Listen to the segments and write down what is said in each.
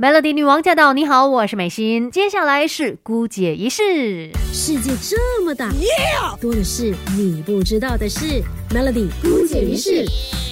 Melody 女王驾到！你好，我是美心。接下来是姑姐仪式。世界这么大，多的是你不知道的事。Melody 姑姐仪式。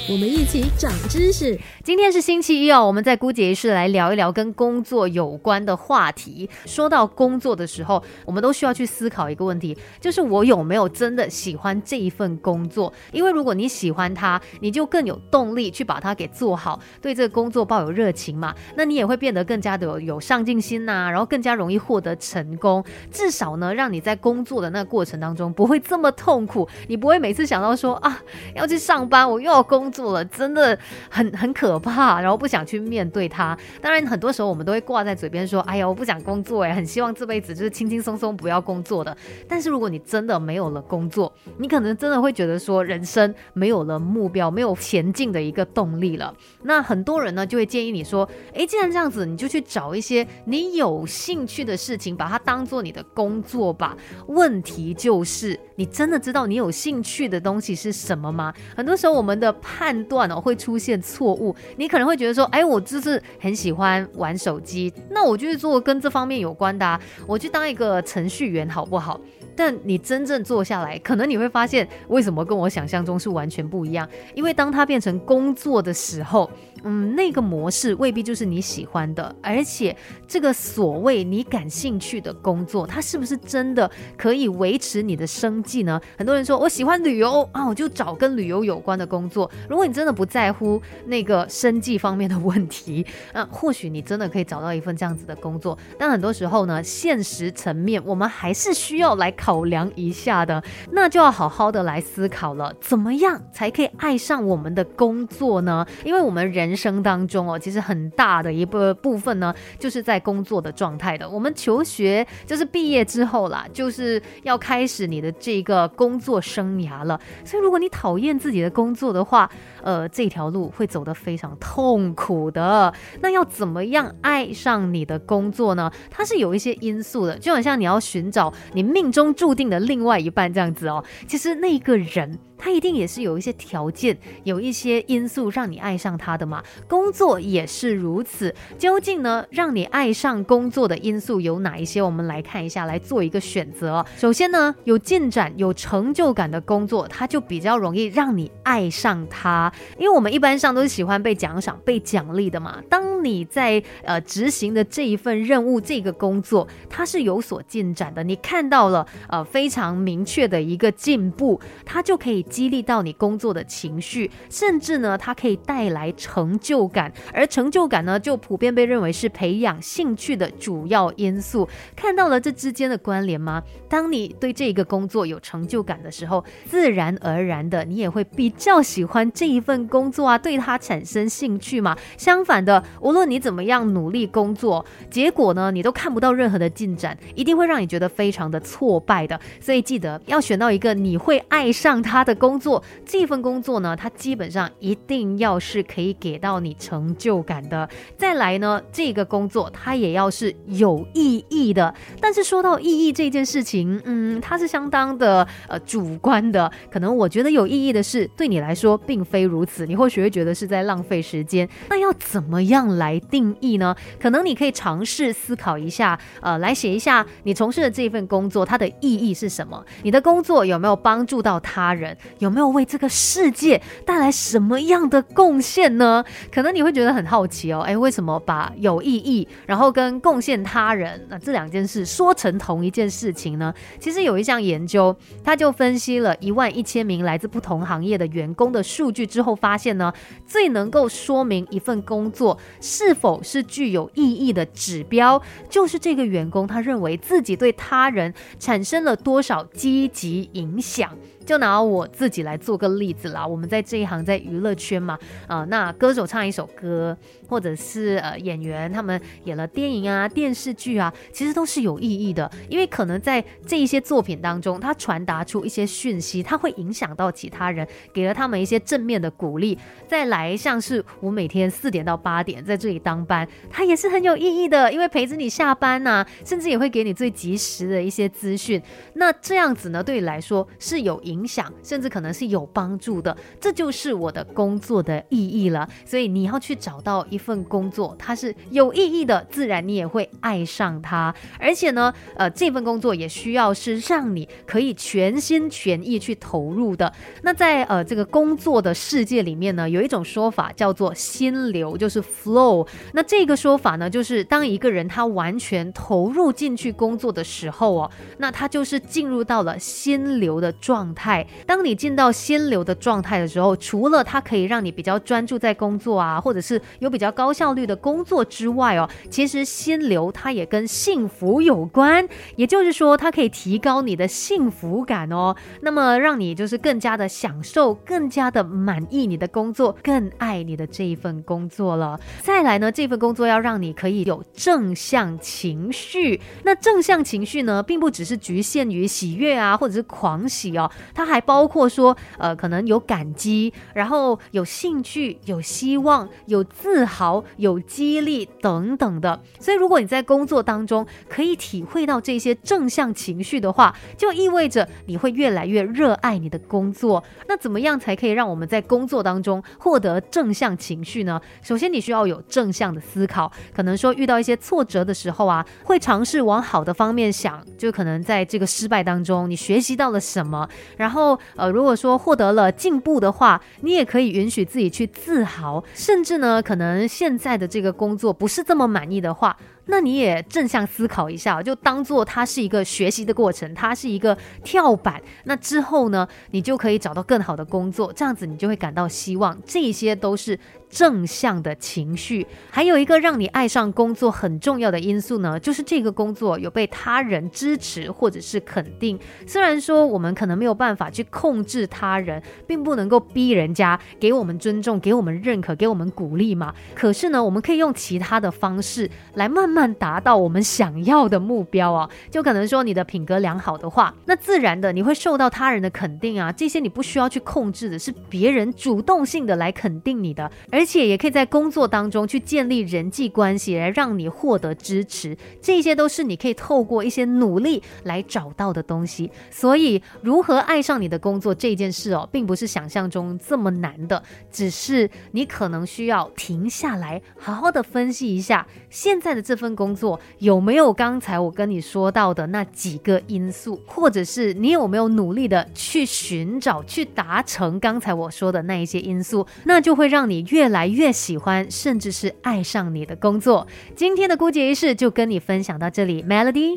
我们一起长知识。今天是星期一哦，我们在姑姐仪式来聊一聊跟工作有关的话题。说到工作的时候，我们都需要去思考一个问题，就是我有没有真的喜欢这一份工作？因为如果你喜欢它，你就更有动力去把它给做好，对这个工作抱有热情嘛。那你也会变得更加的有上进心呐，然后更加容易获得成功。至少呢，让你在工作的那个过程当中不会 这么痛苦，你不会每次想到说啊要去上班，我又要工。做了真的很很可怕，然后不想去面对它。当然，很多时候我们都会挂在嘴边说：“哎呀，我不想工作，哎，很希望这辈子就是轻轻松松不要工作的。”但是如果你真的没有了工作，你可能真的会觉得说人生没有了目标，没有前进的一个动力了。那很多人呢就会建议你说：“哎，既然这样子，你就去找一些你有兴趣的事情，把它当做你的工作吧。”问题就是，你真的知道你有兴趣的东西是什么吗？很多时候我们的判判断哦会出现错误，你可能会觉得说，哎，我就是很喜欢玩手机，那我就是做跟这方面有关的，我去当一个程序员好不好？但你真正做下来，可能你会发现，为什么跟我想象中是完全不一样？因为当它变成工作的时候。嗯，那个模式未必就是你喜欢的，而且这个所谓你感兴趣的工作，它是不是真的可以维持你的生计呢？很多人说我喜欢旅游啊，我就找跟旅游有关的工作。如果你真的不在乎那个生计方面的问题，那或许你真的可以找到一份这样子的工作。但很多时候呢，现实层面我们还是需要来考考量一下的，那就要好好的来思考了，怎么样才可以爱上我们的工作呢？因为我们人。生当中哦，其实很大的一部部分呢，就是在工作的状态的。我们求学就是毕业之后啦，就是要开始你的这个工作生涯了。所以，如果你讨厌自己的工作的话，呃，这条路会走得非常痛苦的。那要怎么样爱上你的工作呢？它是有一些因素的，就好像你要寻找你命中注定的另外一半这样子哦。其实那个人。他一定也是有一些条件，有一些因素让你爱上他的嘛。工作也是如此。究竟呢，让你爱上工作的因素有哪一些？我们来看一下，来做一个选择。首先呢，有进展、有成就感的工作，它就比较容易让你爱上它。因为我们一般上都是喜欢被奖赏、被奖励的嘛。当你在呃执行的这一份任务、这个工作，它是有所进展的，你看到了呃非常明确的一个进步，它就可以。激励到你工作的情绪，甚至呢，它可以带来成就感，而成就感呢，就普遍被认为是培养兴趣的主要因素。看到了这之间的关联吗？当你对这个工作有成就感的时候，自然而然的，你也会比较喜欢这一份工作啊，对它产生兴趣嘛。相反的，无论你怎么样努力工作，结果呢，你都看不到任何的进展，一定会让你觉得非常的挫败的。所以记得要选到一个你会爱上它的。工作这份工作呢，它基本上一定要是可以给到你成就感的。再来呢，这个工作它也要是有意义的。但是说到意义这件事情，嗯，它是相当的呃主观的。可能我觉得有意义的事，对你来说并非如此。你或许会觉得是在浪费时间。那要怎么样来定义呢？可能你可以尝试思考一下，呃，来写一下你从事的这份工作它的意义是什么？你的工作有没有帮助到他人？有没有为这个世界带来什么样的贡献呢？可能你会觉得很好奇哦，哎，为什么把有意义，然后跟贡献他人，那这两件事说成同一件事情呢？其实有一项研究，他就分析了一万一千名来自不同行业的员工的数据之后，发现呢，最能够说明一份工作是否是具有意义的指标，就是这个员工他认为自己对他人产生了多少积极影响。就拿我自己来做个例子啦，我们在这一行在娱乐圈嘛，啊，那歌手唱一首歌，或者是呃演员他们演了电影啊、电视剧啊，其实都是有意义的，因为可能在这一些作品当中，它传达出一些讯息，它会影响到其他人，给了他们一些正面的鼓励。再来像是我每天四点到八点在这里当班，它也是很有意义的，因为陪着你下班呐，甚至也会给你最及时的一些资讯。那这样子呢，对你来说是有影。影响，甚至可能是有帮助的，这就是我的工作的意义了。所以你要去找到一份工作，它是有意义的，自然你也会爱上它。而且呢，呃，这份工作也需要是让你可以全心全意去投入的。那在呃这个工作的世界里面呢，有一种说法叫做心流，就是 flow。那这个说法呢，就是当一个人他完全投入进去工作的时候哦，那他就是进入到了心流的状态。当你进到心流的状态的时候，除了它可以让你比较专注在工作啊，或者是有比较高效率的工作之外哦，其实心流它也跟幸福有关，也就是说它可以提高你的幸福感哦，那么让你就是更加的享受，更加的满意你的工作，更爱你的这一份工作了。再来呢，这份工作要让你可以有正向情绪，那正向情绪呢，并不只是局限于喜悦啊，或者是狂喜哦，它还包括说，呃，可能有感激，然后有兴趣，有希望，有自豪，有激励等等的。所以，如果你在工作当中可以体会到这些正向情绪的话，就意味着你会越来越热爱你的工作。那怎么样才可以让我们在工作当中获得正向情绪呢？首先，你需要有正向的思考，可能说遇到一些挫折的时候啊，会尝试往好的方面想，就可能在这个失败当中，你学习到了什么。然然后，呃，如果说获得了进步的话，你也可以允许自己去自豪，甚至呢，可能现在的这个工作不是这么满意的话。那你也正向思考一下，就当做它是一个学习的过程，它是一个跳板。那之后呢，你就可以找到更好的工作，这样子你就会感到希望。这些都是。正向的情绪，还有一个让你爱上工作很重要的因素呢，就是这个工作有被他人支持或者是肯定。虽然说我们可能没有办法去控制他人，并不能够逼人家给我们尊重、给我们认可、给我们鼓励嘛。可是呢，我们可以用其他的方式来慢慢达到我们想要的目标啊。就可能说你的品格良好的话，那自然的你会受到他人的肯定啊。这些你不需要去控制的，是别人主动性的来肯定你的。而且也可以在工作当中去建立人际关系，来让你获得支持，这些都是你可以透过一些努力来找到的东西。所以，如何爱上你的工作这件事哦，并不是想象中这么难的，只是你可能需要停下来，好好的分析一下现在的这份工作有没有刚才我跟你说到的那几个因素，或者是你有没有努力的去寻找、去达成刚才我说的那一些因素，那就会让你越。越来越喜欢，甚至是爱上你的工作。今天的姑姐仪式就跟你分享到这里，Melody。